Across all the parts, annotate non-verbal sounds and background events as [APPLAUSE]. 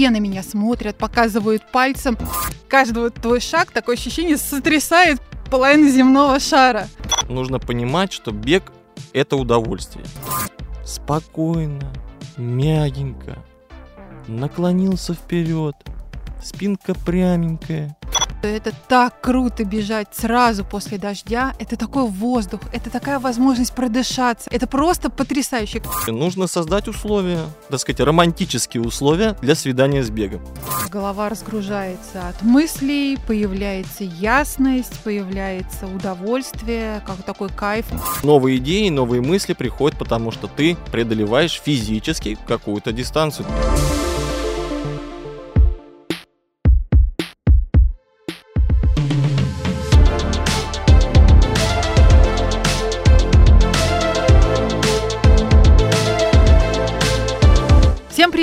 все на меня смотрят, показывают пальцем. Каждый твой шаг, такое ощущение, сотрясает половину земного шара. Нужно понимать, что бег – это удовольствие. Спокойно, мягенько, наклонился вперед, спинка пряменькая, это так круто бежать сразу после дождя. Это такой воздух, это такая возможность продышаться. Это просто потрясающе. Нужно создать условия, так сказать, романтические условия для свидания с бегом. Голова разгружается от мыслей, появляется ясность, появляется удовольствие, как такой кайф. Новые идеи, новые мысли приходят, потому что ты преодолеваешь физически какую-то дистанцию.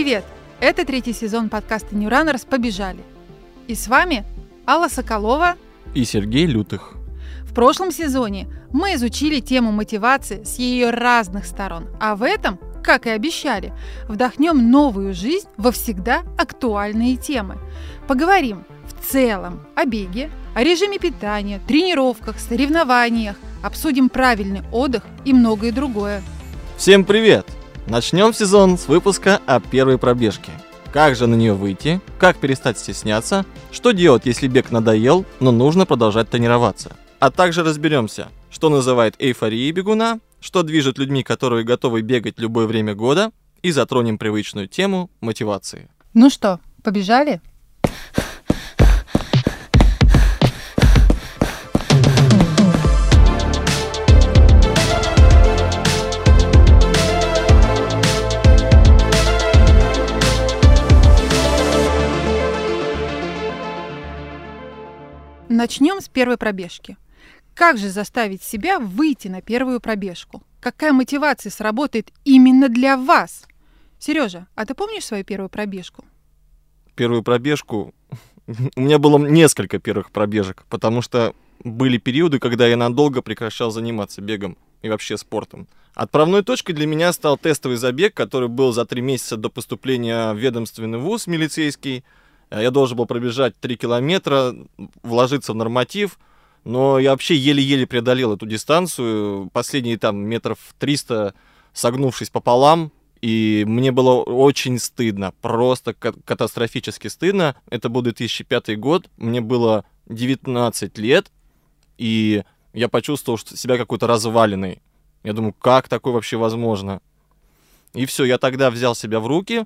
Привет! Это третий сезон подкаста New Runners «Побежали». И с вами Алла Соколова и Сергей Лютых. В прошлом сезоне мы изучили тему мотивации с ее разных сторон, а в этом, как и обещали, вдохнем новую жизнь во всегда актуальные темы. Поговорим в целом о беге, о режиме питания, тренировках, соревнованиях, обсудим правильный отдых и многое другое. Всем привет! Начнем сезон с выпуска о первой пробежке. Как же на нее выйти, как перестать стесняться, что делать, если бег надоел, но нужно продолжать тренироваться. А также разберемся, что называет эйфорией бегуна, что движет людьми, которые готовы бегать любое время года, и затронем привычную тему мотивации. Ну что, побежали? Начнем с первой пробежки. Как же заставить себя выйти на первую пробежку? Какая мотивация сработает именно для вас? Сережа, а ты помнишь свою первую пробежку? Первую пробежку? У меня было несколько первых пробежек, потому что были периоды, когда я надолго прекращал заниматься бегом и вообще спортом. Отправной точкой для меня стал тестовый забег, который был за три месяца до поступления в ведомственный вуз милицейский – я должен был пробежать 3 километра, вложиться в норматив, но я вообще еле-еле преодолел эту дистанцию. Последние там метров 300, согнувшись пополам, и мне было очень стыдно, просто катастрофически стыдно. Это был 2005 год, мне было 19 лет, и я почувствовал что себя какой-то разваленный. Я думаю, как такое вообще возможно? И все, я тогда взял себя в руки,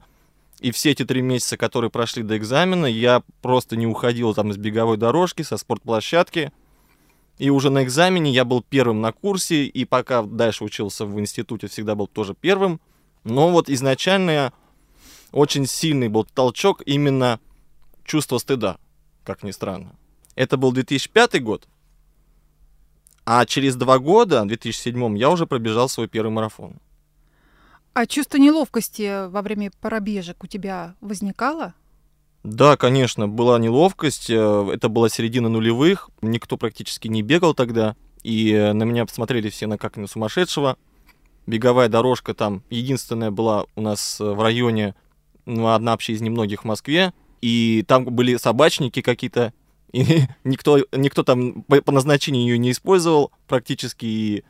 и все эти три месяца, которые прошли до экзамена, я просто не уходил там с беговой дорожки, со спортплощадки. И уже на экзамене я был первым на курсе, и пока дальше учился в институте, всегда был тоже первым. Но вот изначально очень сильный был толчок именно чувство стыда, как ни странно. Это был 2005 год, а через два года, в 2007, я уже пробежал свой первый марафон. А чувство неловкости во время пробежек у тебя возникало? Да, конечно, была неловкость. Э, это была середина нулевых. Никто практически не бегал тогда. И э, на меня посмотрели все на как на сумасшедшего. Беговая дорожка там единственная была у нас э, в районе, ну, одна вообще из немногих в Москве. И там были собачники какие-то. [LAUGHS] И никто, никто там по, назначению ее не использовал практически. И,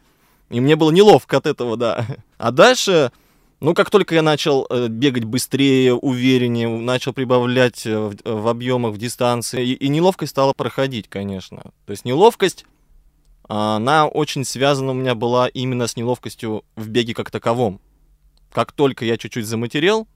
и мне было неловко от этого, да. А дальше ну, как только я начал э, бегать быстрее, увереннее, начал прибавлять э, в, в объемах, в дистанции, и, неловкость стала проходить, конечно. То есть неловкость, она очень связана у меня была именно с неловкостью в беге как таковом. Как только я чуть-чуть заматерел,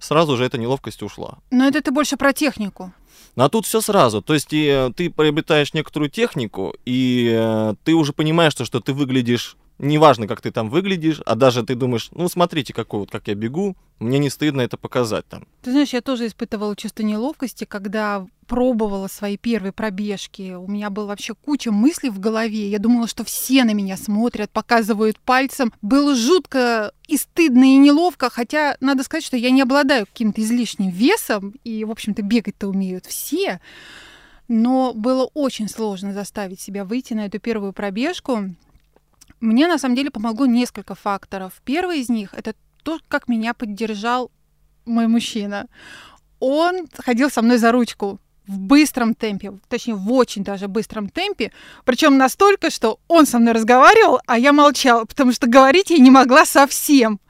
сразу же эта неловкость ушла. Но это ты больше про технику. А тут все сразу. То есть и, э, ты приобретаешь некоторую технику, и э, ты уже понимаешь, что, что ты выглядишь неважно, как ты там выглядишь, а даже ты думаешь, ну, смотрите, какой вот, как я бегу, мне не стыдно это показать там. Ты знаешь, я тоже испытывала чувство неловкости, когда пробовала свои первые пробежки. У меня была вообще куча мыслей в голове. Я думала, что все на меня смотрят, показывают пальцем. Было жутко и стыдно, и неловко, хотя надо сказать, что я не обладаю каким-то излишним весом, и, в общем-то, бегать-то умеют все. Но было очень сложно заставить себя выйти на эту первую пробежку. Мне на самом деле помогло несколько факторов. Первый из них это то, как меня поддержал мой мужчина. он ходил со мной за ручку в быстром темпе, точнее, в очень даже быстром темпе. Причем настолько, что он со мной разговаривал, а я молчала, потому что говорить я не могла совсем.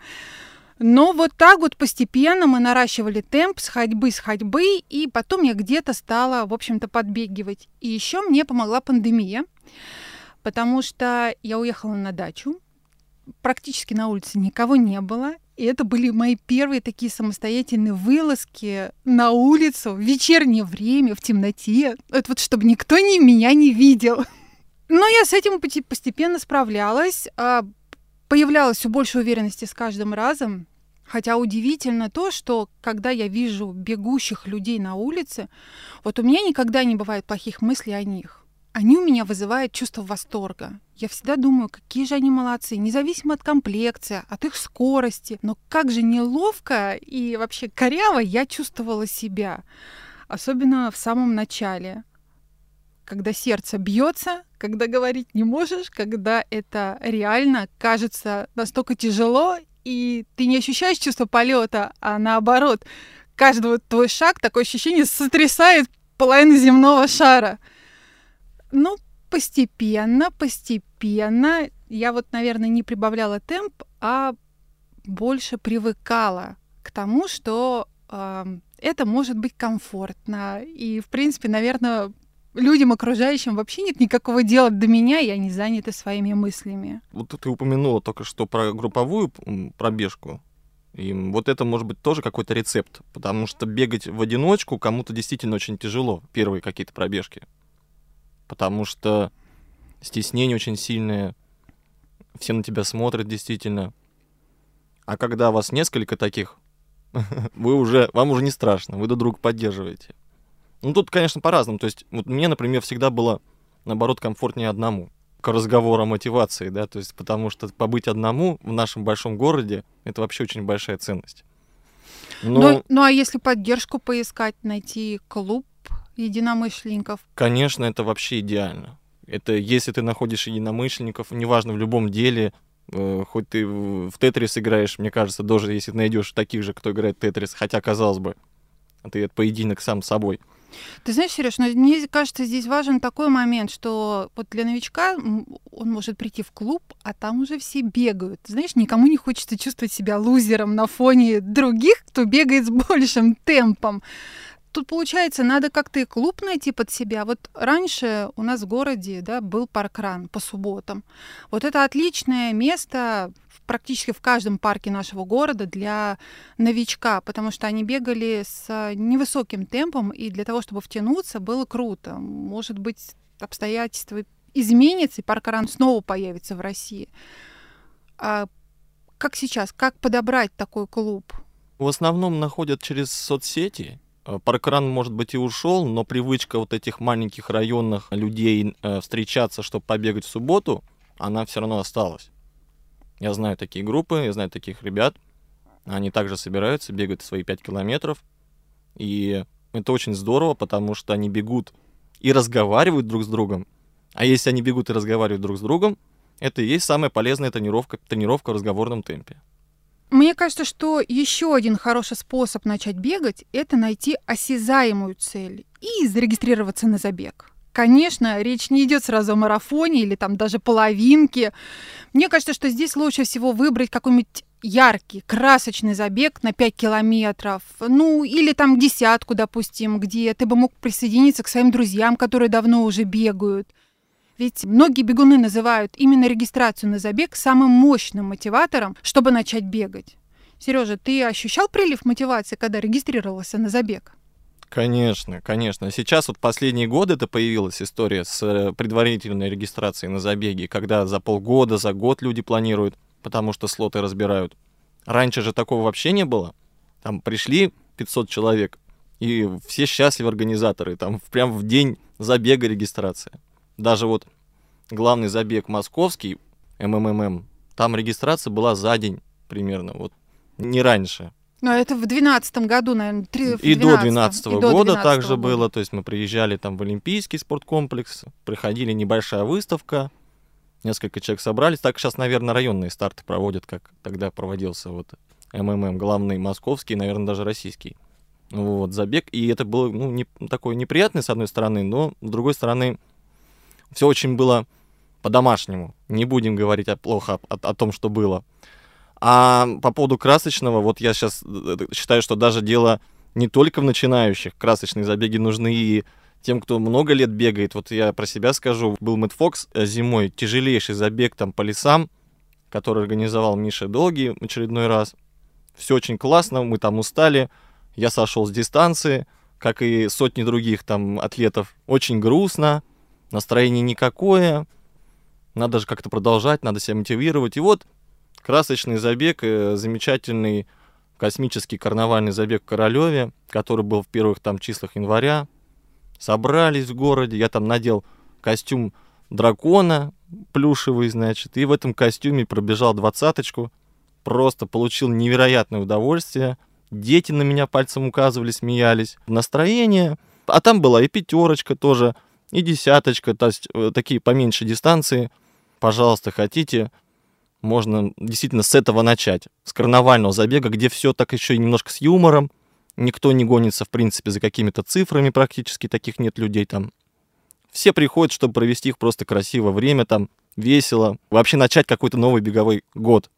Но вот так вот постепенно мы наращивали темп с ходьбы, с ходьбы, и потом я где-то стала, в общем-то, подбегивать. И еще мне помогла пандемия, потому что я уехала на дачу, практически на улице никого не было, и это были мои первые такие самостоятельные вылазки на улицу в вечернее время, в темноте. Это вот чтобы никто ни меня не видел. Но я с этим постепенно справлялась. А, появлялась все больше уверенности с каждым разом. Хотя удивительно то, что когда я вижу бегущих людей на улице, вот у меня никогда не бывает плохих мыслей о них они у меня вызывают чувство восторга. Я всегда думаю, какие же они молодцы, независимо от комплекции, от их скорости. Но как же неловко и вообще коряво я чувствовала себя. Особенно в самом начале. Когда сердце бьется, когда говорить не можешь, когда это реально кажется настолько тяжело, и ты не ощущаешь чувство полета, а наоборот, каждый твой шаг такое ощущение сотрясает половину земного шара. Ну, постепенно, постепенно. Я вот, наверное, не прибавляла темп, а больше привыкала к тому, что э, это может быть комфортно. И, в принципе, наверное, людям окружающим вообще нет никакого дела до меня, и они заняты своими мыслями. Вот ты упомянула только что про групповую пробежку. И вот это может быть тоже какой-то рецепт, потому что бегать в одиночку кому-то действительно очень тяжело, первые какие-то пробежки потому что стеснение очень сильное, все на тебя смотрят действительно. А когда вас несколько таких, [LAUGHS] вы уже, вам уже не страшно, вы друг друга поддерживаете. Ну, тут, конечно, по-разному. То есть, вот мне, например, всегда было, наоборот, комфортнее одному. К разговору о мотивации, да, то есть, потому что побыть одному в нашем большом городе, это вообще очень большая ценность. Но... Ну, ну, а если поддержку поискать, найти клуб, единомышленников? Конечно, это вообще идеально. Это если ты находишь единомышленников, неважно в любом деле, э, хоть ты в Тетрис играешь, мне кажется, даже если найдешь таких же, кто играет в Тетрис, хотя, казалось бы, ты это поединок сам с собой. Ты знаешь, Сереж, но мне кажется, здесь важен такой момент, что вот для новичка он может прийти в клуб, а там уже все бегают. Знаешь, никому не хочется чувствовать себя лузером на фоне других, кто бегает с [LAUGHS] большим темпом. Тут, получается, надо как-то и клуб найти под себя. Вот раньше у нас в городе да, был паркран по субботам. Вот это отличное место практически в каждом парке нашего города для новичка, потому что они бегали с невысоким темпом, и для того, чтобы втянуться, было круто. Может быть, обстоятельства изменятся, и паркран снова появится в России. А как сейчас? Как подобрать такой клуб? В основном находят через соцсети, паркран, может быть, и ушел, но привычка вот этих маленьких районных людей э, встречаться, чтобы побегать в субботу, она все равно осталась. Я знаю такие группы, я знаю таких ребят. Они также собираются, бегают свои 5 километров. И это очень здорово, потому что они бегут и разговаривают друг с другом. А если они бегут и разговаривают друг с другом, это и есть самая полезная тренировка, тренировка в разговорном темпе. Мне кажется, что еще один хороший способ начать бегать – это найти осязаемую цель и зарегистрироваться на забег. Конечно, речь не идет сразу о марафоне или там даже половинке. Мне кажется, что здесь лучше всего выбрать какой-нибудь яркий, красочный забег на 5 километров, ну или там десятку, допустим, где ты бы мог присоединиться к своим друзьям, которые давно уже бегают. Ведь многие бегуны называют именно регистрацию на забег самым мощным мотиватором, чтобы начать бегать. Сережа, ты ощущал прилив мотивации, когда регистрировался на забег? Конечно, конечно. Сейчас вот последние годы это появилась история с э, предварительной регистрацией на забеге, когда за полгода, за год люди планируют, потому что слоты разбирают. Раньше же такого вообще не было. Там пришли 500 человек, и все счастливы организаторы, там прям в день забега регистрация. Даже вот главный забег московский, МММ, там регистрация была за день примерно, вот не раньше. Но это в 2012 году, наверное, 3, И 12, до 2012 -го года 12 также года. было, то есть мы приезжали там в Олимпийский спорткомплекс, приходили небольшая выставка, несколько человек собрались. Так сейчас, наверное, районные старты проводят, как тогда проводился вот МММ, главный московский, наверное, даже российский. вот, забег, и это было, ну, не, такое неприятное, с одной стороны, но, с другой стороны, все очень было по-домашнему. Не будем говорить о, плохо о, о, том, что было. А по поводу красочного, вот я сейчас э, э, считаю, что даже дело не только в начинающих. Красочные забеги нужны и тем, кто много лет бегает. Вот я про себя скажу. Был Мэтт Фокс э, зимой, тяжелейший забег там по лесам, который организовал Миша Долгий в очередной раз. Все очень классно, мы там устали. Я сошел с дистанции, как и сотни других там атлетов. Очень грустно, настроение никакое. Надо же как-то продолжать, надо себя мотивировать. И вот красочный забег, э, замечательный космический карнавальный забег в Королеве, который был в первых там числах января. Собрались в городе, я там надел костюм дракона плюшевый, значит, и в этом костюме пробежал двадцаточку. Просто получил невероятное удовольствие. Дети на меня пальцем указывали, смеялись. Настроение. А там была и пятерочка тоже, и десяточка, то есть э, такие поменьше дистанции. Пожалуйста, хотите, можно действительно с этого начать, с карнавального забега, где все так еще и немножко с юмором, никто не гонится, в принципе, за какими-то цифрами практически, таких нет людей там. Все приходят, чтобы провести их просто красиво время, там, весело, вообще начать какой-то новый беговой год.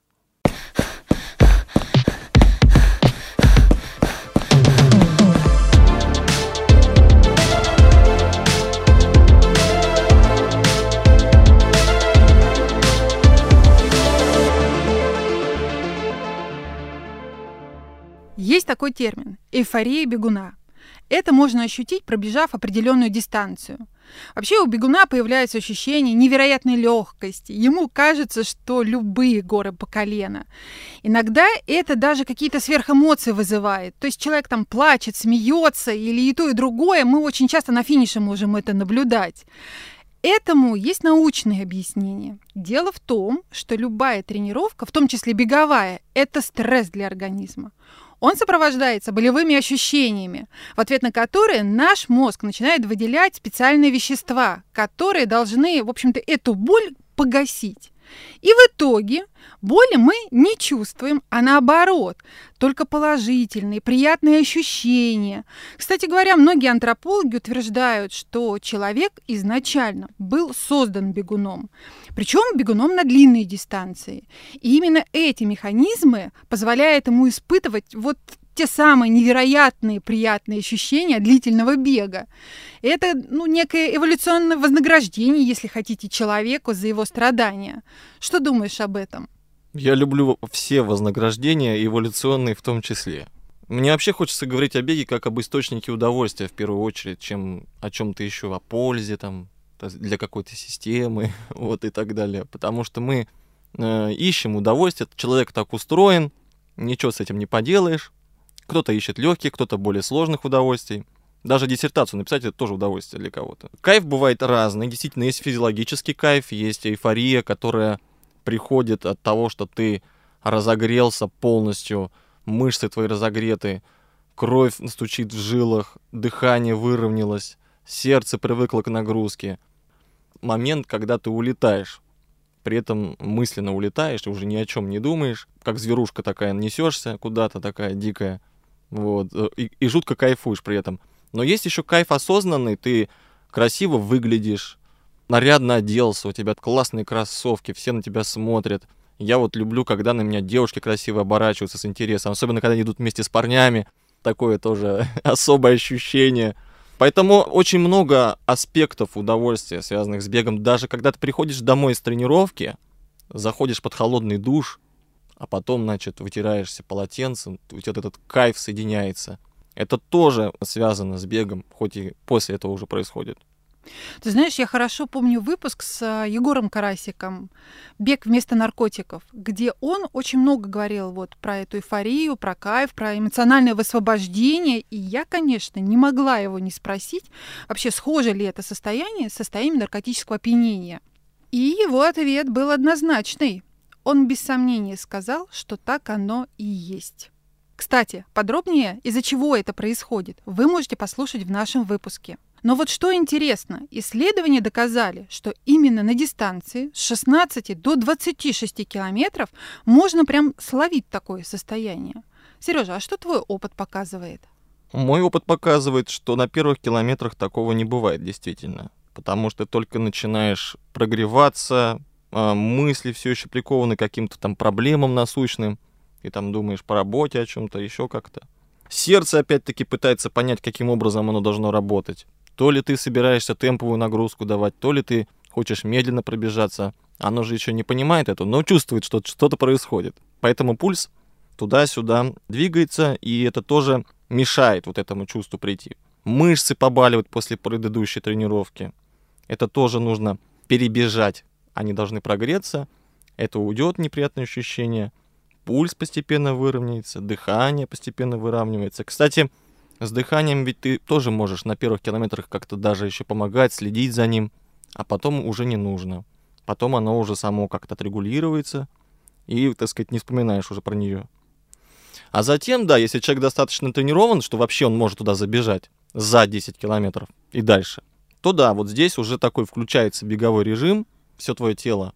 Есть такой термин – эйфория бегуна. Это можно ощутить, пробежав определенную дистанцию. Вообще у бегуна появляется ощущение невероятной легкости. Ему кажется, что любые горы по колено. Иногда это даже какие-то сверхэмоции вызывает. То есть человек там плачет, смеется или и то, и другое. Мы очень часто на финише можем это наблюдать. Этому есть научное объяснение. Дело в том, что любая тренировка, в том числе беговая, это стресс для организма. Он сопровождается болевыми ощущениями, в ответ на которые наш мозг начинает выделять специальные вещества, которые должны, в общем-то, эту боль погасить. И в итоге боли мы не чувствуем, а наоборот, только положительные, приятные ощущения. Кстати говоря, многие антропологи утверждают, что человек изначально был создан бегуном, причем бегуном на длинные дистанции. И именно эти механизмы позволяют ему испытывать вот те самые невероятные приятные ощущения длительного бега. Это ну, некое эволюционное вознаграждение, если хотите, человеку за его страдания. Что думаешь об этом? Я люблю все вознаграждения, эволюционные в том числе. Мне вообще хочется говорить о беге как об источнике удовольствия в первую очередь, чем о чем-то еще, о пользе там для какой-то системы, [LAUGHS] вот и так далее. Потому что мы э, ищем удовольствие, человек так устроен, ничего с этим не поделаешь. Кто-то ищет легких, кто-то более сложных удовольствий. Даже диссертацию написать это тоже удовольствие для кого-то. Кайф бывает разный. Действительно, есть физиологический кайф, есть эйфория, которая приходит от того, что ты разогрелся полностью, мышцы твои разогреты, кровь стучит в жилах, дыхание выровнялось, сердце привыкло к нагрузке. Момент, когда ты улетаешь. При этом мысленно улетаешь, уже ни о чем не думаешь, как зверушка такая несешься куда-то такая дикая. Вот, э, и, и жутко кайфуешь при этом. Но есть еще кайф осознанный, ты красиво выглядишь, нарядно оделся, у тебя классные кроссовки, все на тебя смотрят. Я вот люблю, когда на меня девушки красиво оборачиваются с интересом, особенно когда они идут вместе с парнями. Такое тоже [LAUGHS] особое ощущение. Поэтому очень много аспектов удовольствия, связанных с бегом. Даже когда ты приходишь домой с тренировки, заходишь под холодный душ, а потом, значит, вытираешься полотенцем, у тебя этот кайф соединяется. Это тоже связано с бегом, хоть и после этого уже происходит. Ты знаешь, я хорошо помню выпуск с а, Егором Карасиком «Бег вместо наркотиков», где он очень много говорил вот про эту эйфорию, про кайф, про эмоциональное высвобождение. И я, конечно, не могла его не спросить, вообще схоже ли это состояние с состоянием наркотического опьянения. И его ответ был однозначный. Он без сомнения сказал, что так оно и есть. Кстати, подробнее, из-за чего это происходит, вы можете послушать в нашем выпуске. Но вот что интересно, исследования доказали, что именно на дистанции с 16 до 26 километров можно прям словить такое состояние. Сережа, а что твой опыт показывает? Мой опыт показывает, что на первых километрах такого не бывает действительно. Потому что только начинаешь прогреваться, мысли все еще прикованы каким-то там проблемам насущным, и там думаешь по работе о чем-то, еще как-то. Сердце опять-таки пытается понять, каким образом оно должно работать. То ли ты собираешься темповую нагрузку давать, то ли ты хочешь медленно пробежаться. Оно же еще не понимает это, но чувствует, что что-то происходит. Поэтому пульс туда-сюда двигается, и это тоже мешает вот этому чувству прийти. Мышцы побаливают после предыдущей тренировки. Это тоже нужно перебежать. Они должны прогреться. Это уйдет неприятное ощущение. Пульс постепенно выровняется, дыхание постепенно выравнивается. Кстати, с дыханием ведь ты тоже можешь на первых километрах как-то даже еще помогать, следить за ним, а потом уже не нужно. Потом оно уже само как-то отрегулируется, и, так сказать, не вспоминаешь уже про нее. А затем, да, если человек достаточно тренирован, что вообще он может туда забежать за 10 километров и дальше, то да, вот здесь уже такой включается беговой режим, все твое тело,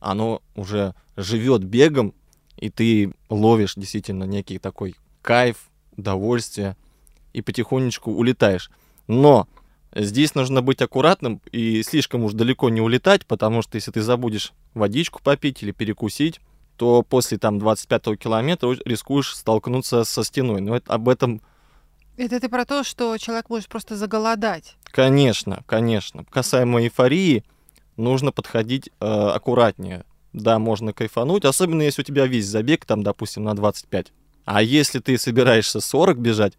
оно уже живет бегом, и ты ловишь действительно некий такой кайф, удовольствие, и потихонечку улетаешь. Но здесь нужно быть аккуратным и слишком уж далеко не улетать, потому что если ты забудешь водичку попить или перекусить, то после там 25 километра рискуешь столкнуться со стеной. Но это, об этом... Это ты про то, что человек может просто заголодать. Конечно, конечно. Касаемо эйфории, нужно подходить э, аккуратнее. Да, можно кайфануть, особенно если у тебя весь забег, там, допустим, на 25. А если ты собираешься 40 бежать,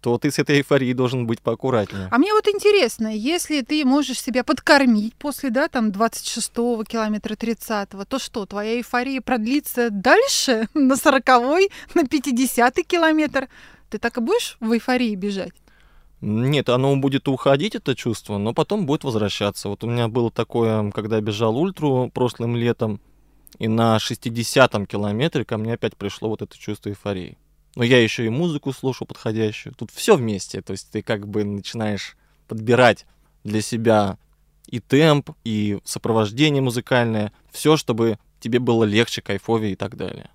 то ты с этой эйфорией должен быть поаккуратнее. А мне вот интересно, если ты можешь себя подкормить после, да, там, 26-го километра, 30-го, то что, твоя эйфория продлится дальше, [LAUGHS] на 40-й, на 50-й километр? Ты так и будешь в эйфории бежать? Нет, оно будет уходить, это чувство, но потом будет возвращаться. Вот у меня было такое, когда я бежал ультру прошлым летом, и на 60-м километре ко мне опять пришло вот это чувство эйфории но я еще и музыку слушаю подходящую. Тут все вместе, то есть ты как бы начинаешь подбирать для себя и темп, и сопровождение музыкальное, все, чтобы тебе было легче, кайфовее и так далее.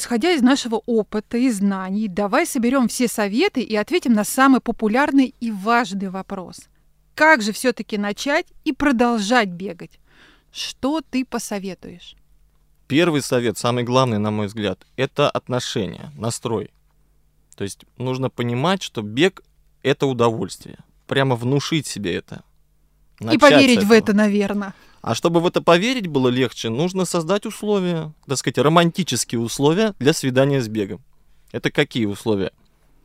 Исходя из нашего опыта и знаний, давай соберем все советы и ответим на самый популярный и важный вопрос. Как же все-таки начать и продолжать бегать? Что ты посоветуешь? Первый совет, самый главный, на мой взгляд, это отношение, настрой. То есть нужно понимать, что бег — это удовольствие. Прямо внушить себе это. Начать и поверить в это, наверное. А чтобы в это поверить было легче, нужно создать условия, так сказать, романтические условия для свидания с бегом. Это какие условия?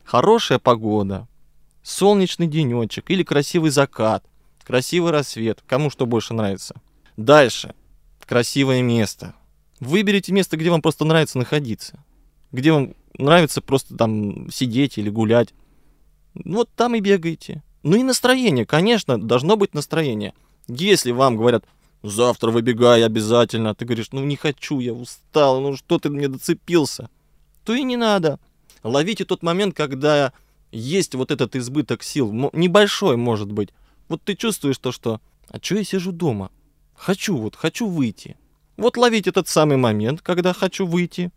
Хорошая погода, солнечный денечек или красивый закат, красивый рассвет, кому что больше нравится. Дальше. Красивое место. Выберите место, где вам просто нравится находиться. Где вам нравится просто там сидеть или гулять. Вот там и бегаете. Ну и настроение, конечно, должно быть настроение. Если вам говорят, завтра выбегай обязательно. Ты говоришь, ну не хочу, я устал, ну что ты мне доцепился? То и не надо. Ловите тот момент, когда есть вот этот избыток сил, небольшой может быть. Вот ты чувствуешь то, что, а что я сижу дома? Хочу, вот, хочу выйти. Вот ловите этот самый момент, когда хочу выйти,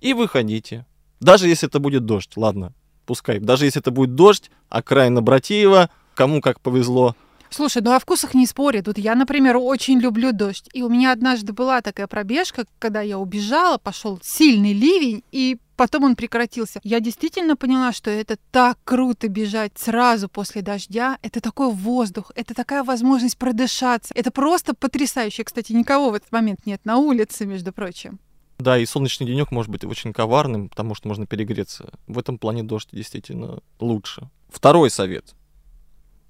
и выходите. Даже если это будет дождь, ладно, пускай. Даже если это будет дождь, окраина Братеева, кому как повезло, Слушай, ну о вкусах не спорят. Вот я, например, очень люблю дождь. И у меня однажды была такая пробежка, когда я убежала, пошел сильный ливень, и потом он прекратился. Я действительно поняла, что это так круто бежать сразу после дождя. Это такой воздух, это такая возможность продышаться. Это просто потрясающе. Кстати, никого в этот момент нет на улице, между прочим. Да, и солнечный денек может быть очень коварным, потому что можно перегреться. В этом плане дождь действительно лучше. Второй совет.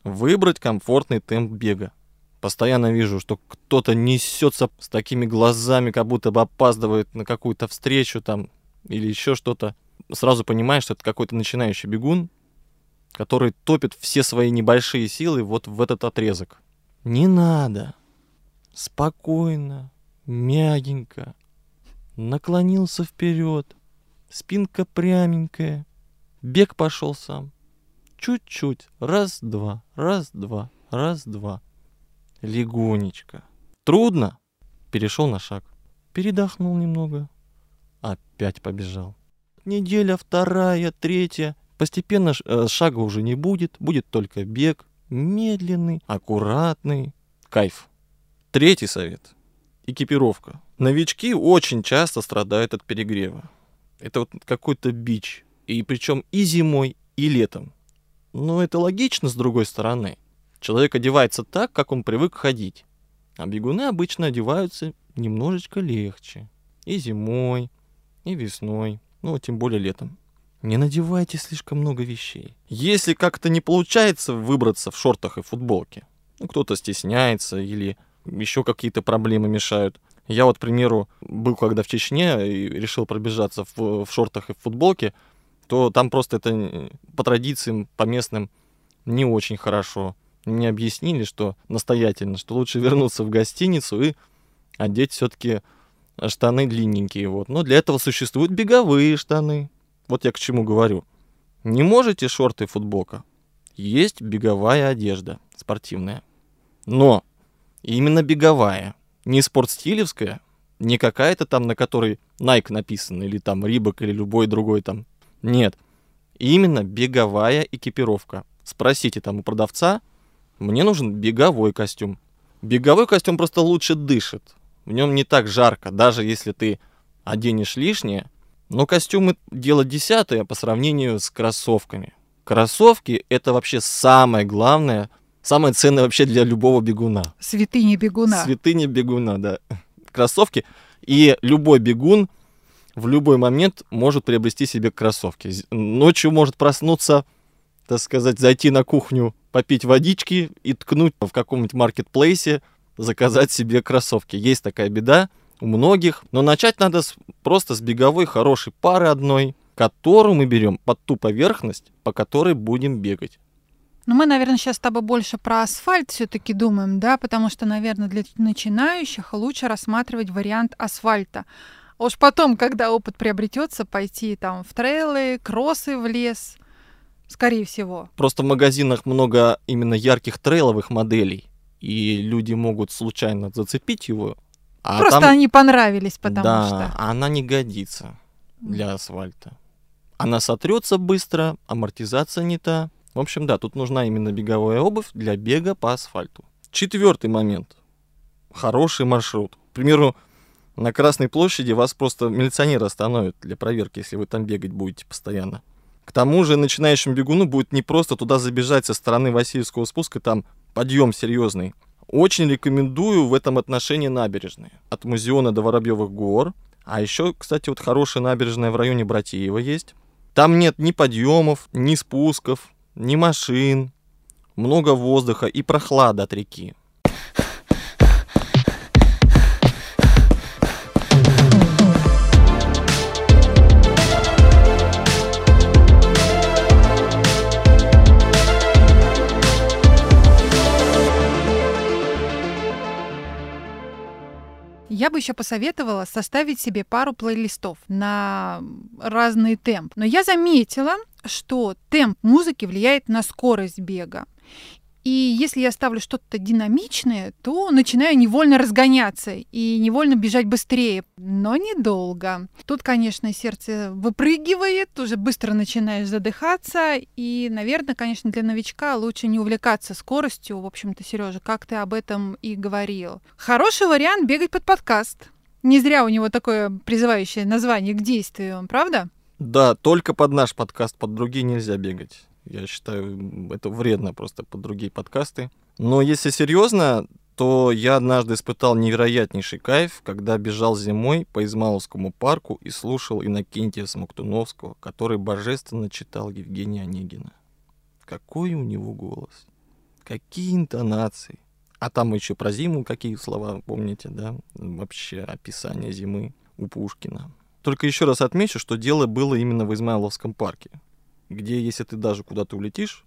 Выбрать комфортный темп бега. Постоянно вижу, что кто-то несется с такими глазами, как будто бы опаздывает на какую-то встречу там или еще что-то. Сразу понимаешь, что это какой-то начинающий бегун, который топит все свои небольшие силы вот в этот отрезок. Не надо. Спокойно, мягенько. Наклонился вперед. спинка пряменькая. Бег пошел сам. Чуть-чуть. Раз-два, раз-два, раз-два. Легонечко. Трудно? Перешел на шаг. Передохнул немного. Опять побежал. Неделя, вторая, третья. Постепенно э, шага уже не будет. Будет только бег. Медленный, аккуратный. Кайф. Третий совет. Экипировка. Новички очень часто страдают от перегрева. Это вот какой-то бич. И причем и зимой, и летом. Но это логично с другой стороны. Человек одевается так, как он привык ходить. А бегуны обычно одеваются немножечко легче. И зимой, и весной, ну, тем более летом. Не надевайте слишком много вещей. Если как-то не получается выбраться в шортах и футболке, ну, кто-то стесняется или еще какие-то проблемы мешают. Я вот, к примеру, был когда в Чечне и решил пробежаться в, в шортах и в футболке, то там просто это по традициям, по местным не очень хорошо. Мне объяснили, что настоятельно, что лучше [LAUGHS] вернуться в гостиницу и одеть все-таки штаны длинненькие. Вот. Но для этого существуют беговые штаны. Вот я к чему говорю. Не можете шорты и футболка? Есть беговая одежда спортивная. Но именно беговая. Не спортстилевская, не какая-то там, на которой Nike написано, или там Рибок, или любой другой там нет. Именно беговая экипировка. Спросите там у продавца, мне нужен беговой костюм. Беговой костюм просто лучше дышит. В нем не так жарко, даже если ты оденешь лишнее. Но костюмы дело десятое по сравнению с кроссовками. Кроссовки это вообще самое главное, самое ценное вообще для любого бегуна. Святыня бегуна. Святыня бегуна, да. Кроссовки. И любой бегун в любой момент может приобрести себе кроссовки. Ночью может проснуться, так сказать, зайти на кухню, попить водички и ткнуть в каком-нибудь маркетплейсе, заказать себе кроссовки. Есть такая беда у многих, но начать надо с, просто с беговой хорошей пары одной, которую мы берем под ту поверхность, по которой будем бегать. Ну, мы, наверное, сейчас с тобой больше про асфальт все-таки думаем, да, потому что, наверное, для начинающих лучше рассматривать вариант асфальта. А уж потом, когда опыт приобретется, пойти там в трейлы, кроссы в лес, скорее всего. Просто в магазинах много именно ярких трейловых моделей, и люди могут случайно зацепить его. А Просто там... они понравились, потому да, что... она не годится для асфальта. Она сотрется быстро, амортизация не та. В общем, да, тут нужна именно беговая обувь для бега по асфальту. Четвертый момент. Хороший маршрут. К примеру, на Красной площади вас просто милиционеры остановят для проверки, если вы там бегать будете постоянно. К тому же начинающему бегуну будет не просто туда забежать со стороны Васильевского спуска, там подъем серьезный. Очень рекомендую в этом отношении набережные. От Музеона до Воробьевых гор. А еще, кстати, вот хорошая набережная в районе Братиева есть. Там нет ни подъемов, ни спусков, ни машин. Много воздуха и прохлада от реки. Я бы еще посоветовала составить себе пару плейлистов на разный темп. Но я заметила, что темп музыки влияет на скорость бега. И если я ставлю что-то динамичное, то начинаю невольно разгоняться и невольно бежать быстрее, но недолго. Тут, конечно, сердце выпрыгивает, уже быстро начинаешь задыхаться, и, наверное, конечно, для новичка лучше не увлекаться скоростью. В общем-то, Сережа, как ты об этом и говорил. Хороший вариант бегать под подкаст. Не зря у него такое призывающее название к действию, правда? Да, только под наш подкаст, под другие нельзя бегать. Я считаю, это вредно просто под другие подкасты. Но если серьезно, то я однажды испытал невероятнейший кайф, когда бежал зимой по Измайловскому парку и слушал Иннокентия Смоктуновского, который божественно читал Евгения Онегина. Какой у него голос! Какие интонации! А там еще про зиму какие слова, помните, да? Вообще описание зимы у Пушкина. Только еще раз отмечу, что дело было именно в Измайловском парке где если ты даже куда-то улетишь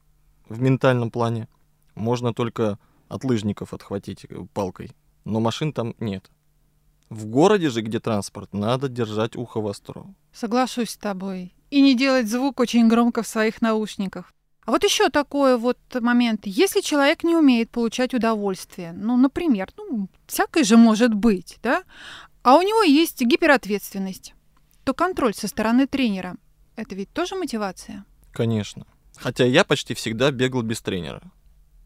в ментальном плане, можно только от лыжников отхватить э, палкой, но машин там нет. В городе же, где транспорт, надо держать ухо востро. Соглашусь с тобой. И не делать звук очень громко в своих наушниках. А вот еще такой вот момент. Если человек не умеет получать удовольствие, ну, например, ну, всякое же может быть, да, а у него есть гиперответственность, то контроль со стороны тренера – это ведь тоже мотивация? Конечно. Хотя я почти всегда бегал без тренера.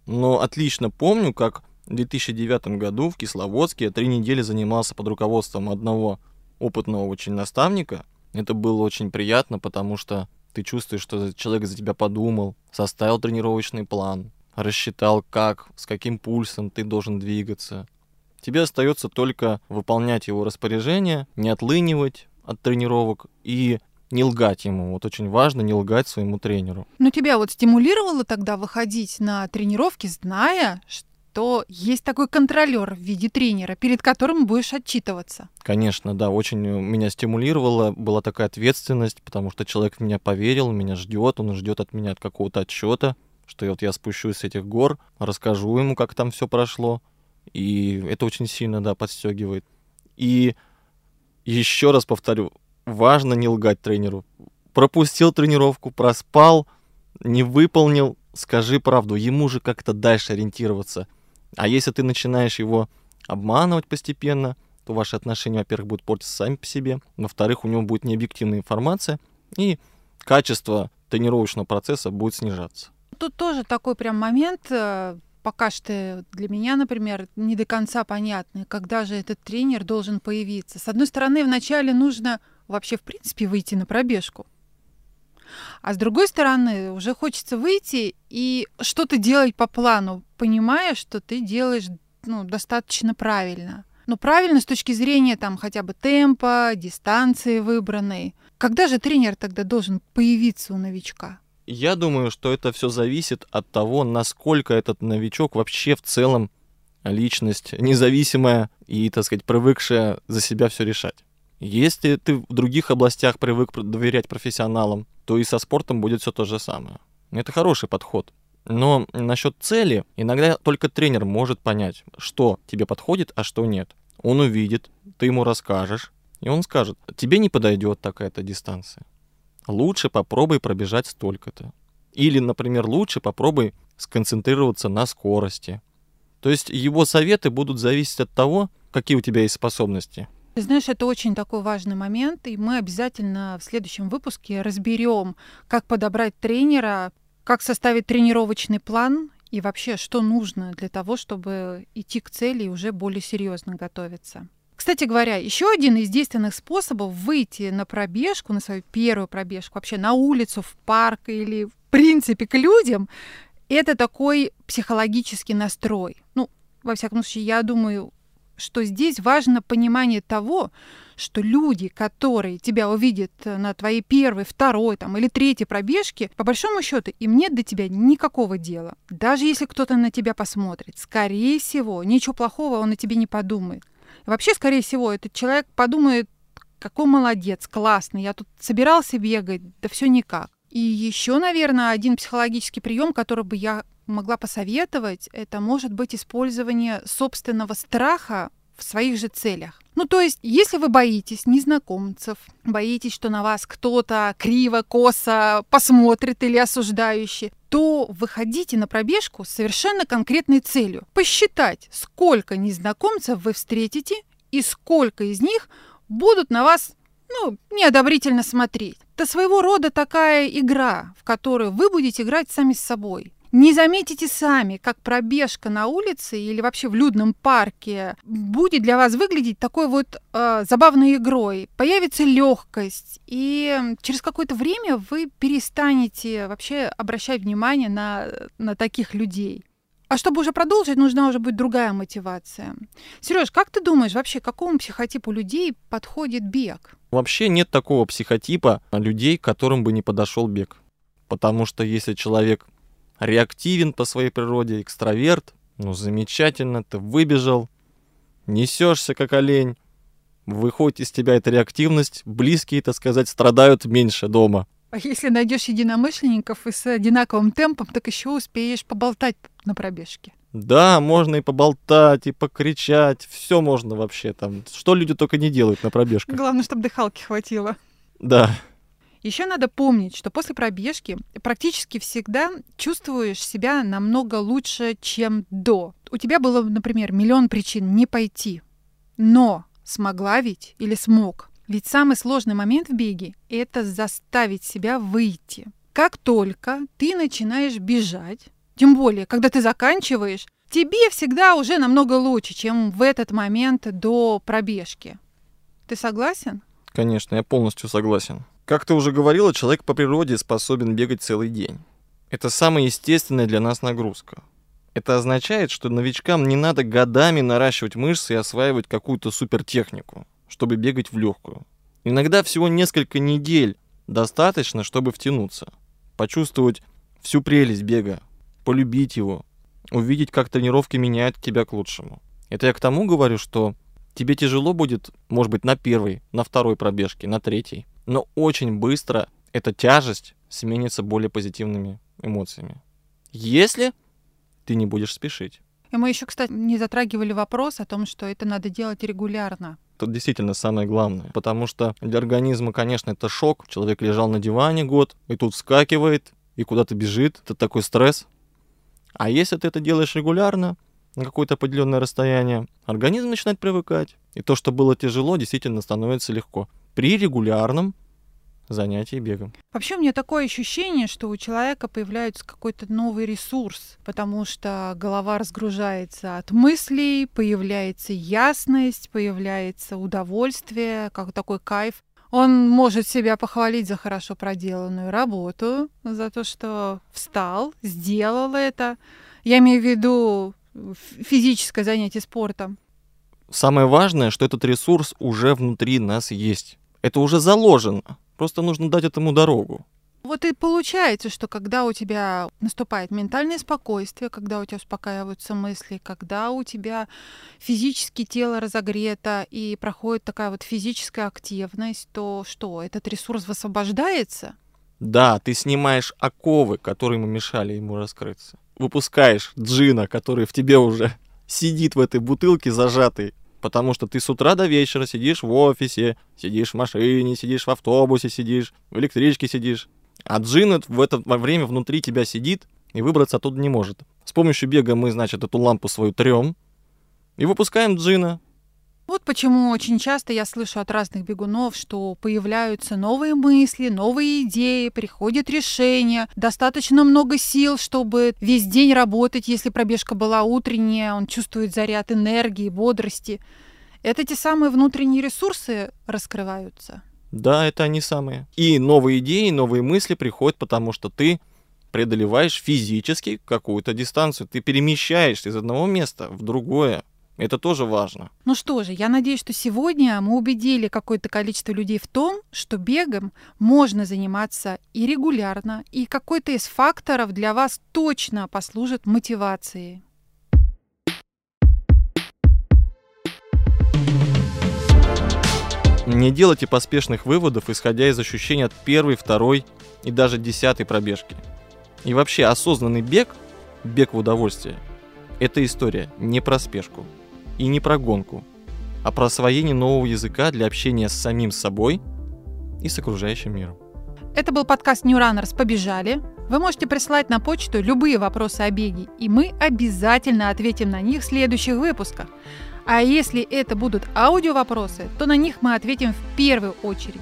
Но отлично помню, как в 2009 году в Кисловодске я три недели занимался под руководством одного опытного очень наставника. Это было очень приятно, потому что ты чувствуешь, что человек за тебя подумал, составил тренировочный план, рассчитал, как, с каким пульсом ты должен двигаться. Тебе остается только выполнять его распоряжение, не отлынивать от тренировок и не лгать ему. Вот очень важно не лгать своему тренеру. Но тебя вот стимулировало тогда выходить на тренировки, зная, что есть такой контролер в виде тренера, перед которым будешь отчитываться. Конечно, да, очень меня стимулировало, была такая ответственность, потому что человек в меня поверил, меня ждет, он ждет от меня какого-то отчета, что вот я спущусь с этих гор, расскажу ему, как там все прошло, и это очень сильно, да, подстегивает. И еще раз повторю, важно не лгать тренеру. Пропустил тренировку, проспал, не выполнил, скажи правду, ему же как-то дальше ориентироваться. А если ты начинаешь его обманывать постепенно, то ваши отношения, во-первых, будут портиться сами по себе, во-вторых, у него будет необъективная информация, и качество тренировочного процесса будет снижаться. Тут тоже такой прям момент, э, пока что для меня, например, не до конца понятный, когда же этот тренер должен появиться. С одной стороны, вначале нужно вообще, в принципе, выйти на пробежку. А с другой стороны, уже хочется выйти и что-то делать по плану, понимая, что ты делаешь ну, достаточно правильно. Но правильно с точки зрения там хотя бы темпа, дистанции выбранной. Когда же тренер тогда должен появиться у новичка? Я думаю, что это все зависит от того, насколько этот новичок вообще в целом личность независимая и, так сказать, привыкшая за себя все решать. Если ты в других областях привык доверять профессионалам, то и со спортом будет все то же самое. Это хороший подход. Но насчет цели, иногда только тренер может понять, что тебе подходит, а что нет. Он увидит, ты ему расскажешь, и он скажет, тебе не подойдет такая-то дистанция. Лучше попробуй пробежать столько-то. Или, например, лучше попробуй сконцентрироваться на скорости. То есть его советы будут зависеть от того, какие у тебя есть способности. Ты знаешь, это очень такой важный момент, и мы обязательно в следующем выпуске разберем, как подобрать тренера, как составить тренировочный план и вообще, что нужно для того, чтобы идти к цели и уже более серьезно готовиться. Кстати говоря, еще один из действенных способов выйти на пробежку, на свою первую пробежку, вообще на улицу, в парк или в принципе к людям, это такой психологический настрой. Ну, во всяком случае, я думаю, что здесь важно понимание того, что люди, которые тебя увидят на твоей первой, второй там, или третьей пробежке, по большому счету, им нет до тебя никакого дела. Даже если кто-то на тебя посмотрит, скорее всего, ничего плохого он о тебе не подумает. И вообще, скорее всего, этот человек подумает, какой молодец, классный, я тут собирался бегать, да все никак. И еще, наверное, один психологический прием, который бы я могла посоветовать, это может быть использование собственного страха в своих же целях. Ну, то есть, если вы боитесь незнакомцев, боитесь, что на вас кто-то криво, косо посмотрит или осуждающе, то выходите на пробежку с совершенно конкретной целью. Посчитать, сколько незнакомцев вы встретите и сколько из них будут на вас ну, неодобрительно смотреть. Это своего рода такая игра, в которую вы будете играть сами с собой. Не заметите сами, как пробежка на улице или вообще в людном парке будет для вас выглядеть такой вот э, забавной игрой. Появится легкость, и через какое-то время вы перестанете вообще обращать внимание на, на таких людей. А чтобы уже продолжить, нужна уже быть другая мотивация. Сереж, как ты думаешь, вообще какому психотипу людей подходит бег? Вообще нет такого психотипа людей, которым бы не подошел бег. Потому что если человек реактивен по своей природе, экстраверт. Ну, замечательно, ты выбежал, несешься как олень. Выходит из тебя эта реактивность, близкие, так сказать, страдают меньше дома. А если найдешь единомышленников и с одинаковым темпом, так еще успеешь поболтать на пробежке. Да, можно и поболтать, и покричать, все можно вообще там. Что люди только не делают на пробежках. Главное, чтобы дыхалки хватило. Да. Еще надо помнить, что после пробежки практически всегда чувствуешь себя намного лучше, чем до. У тебя было, например, миллион причин не пойти, но смогла ведь или смог. Ведь самый сложный момент в беге – это заставить себя выйти. Как только ты начинаешь бежать, тем более, когда ты заканчиваешь, тебе всегда уже намного лучше, чем в этот момент до пробежки. Ты согласен? Конечно, я полностью согласен. Как ты уже говорила, человек по природе способен бегать целый день. Это самая естественная для нас нагрузка. Это означает, что новичкам не надо годами наращивать мышцы и осваивать какую-то супертехнику, чтобы бегать в легкую. Иногда всего несколько недель достаточно, чтобы втянуться, почувствовать всю прелесть бега, полюбить его, увидеть, как тренировки меняют тебя к лучшему. Это я к тому говорю, что тебе тяжело будет, может быть, на первой, на второй пробежке, на третьей, но очень быстро эта тяжесть сменится более позитивными эмоциями. Если ты не будешь спешить. И мы еще, кстати, не затрагивали вопрос о том, что это надо делать регулярно. Это действительно самое главное, потому что для организма, конечно, это шок. Человек лежал на диване год, и тут вскакивает, и куда-то бежит. Это такой стресс. А если ты это делаешь регулярно, на какое-то определенное расстояние, организм начинает привыкать. И то, что было тяжело, действительно становится легко. При регулярном занятий бегом. Вообще у меня такое ощущение, что у человека появляется какой-то новый ресурс, потому что голова разгружается от мыслей, появляется ясность, появляется удовольствие, как такой кайф. Он может себя похвалить за хорошо проделанную работу, за то, что встал, сделал это. Я имею в виду физическое занятие спортом. Самое важное, что этот ресурс уже внутри нас есть. Это уже заложено. Просто нужно дать этому дорогу. Вот и получается, что когда у тебя наступает ментальное спокойствие, когда у тебя успокаиваются мысли, когда у тебя физически тело разогрето и проходит такая вот физическая активность, то что, этот ресурс высвобождается? Да, ты снимаешь оковы, которые ему мешали ему раскрыться. Выпускаешь джина, который в тебе уже сидит в этой бутылке зажатый, потому что ты с утра до вечера сидишь в офисе, сидишь в машине, сидишь в автобусе, сидишь, в электричке сидишь. А джин в это время внутри тебя сидит и выбраться оттуда не может. С помощью бега мы, значит, эту лампу свою трем и выпускаем джина. Вот почему очень часто я слышу от разных бегунов, что появляются новые мысли, новые идеи, приходят решения, достаточно много сил, чтобы весь день работать, если пробежка была утренняя, он чувствует заряд энергии, бодрости. Это те самые внутренние ресурсы раскрываются. Да, это они самые. И новые идеи, новые мысли приходят, потому что ты преодолеваешь физически какую-то дистанцию. Ты перемещаешься из одного места в другое. Это тоже важно. Ну что же, я надеюсь, что сегодня мы убедили какое-то количество людей в том, что бегом можно заниматься и регулярно, и какой-то из факторов для вас точно послужит мотивацией. Не делайте поспешных выводов, исходя из ощущений от первой, второй и даже десятой пробежки. И вообще осознанный бег, бег в удовольствие, это история не про спешку, и не про гонку, а про освоение нового языка для общения с самим собой и с окружающим миром. Это был подкаст New Runners «Побежали». Вы можете присылать на почту любые вопросы о беге, и мы обязательно ответим на них в следующих выпусках. А если это будут аудио-вопросы, то на них мы ответим в первую очередь.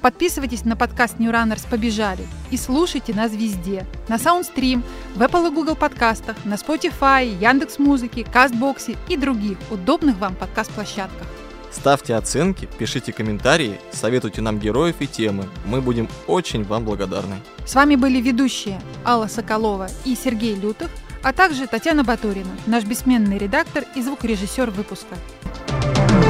Подписывайтесь на подкаст New Runners «Побежали» и слушайте нас везде. На Soundstream, в Apple и Google подкастах, на Spotify, Яндекс Музыке, Кастбоксе и других удобных вам подкаст-площадках. Ставьте оценки, пишите комментарии, советуйте нам героев и темы. Мы будем очень вам благодарны. С вами были ведущие Алла Соколова и Сергей Лютых, а также Татьяна Батурина, наш бессменный редактор и звукорежиссер выпуска. thank you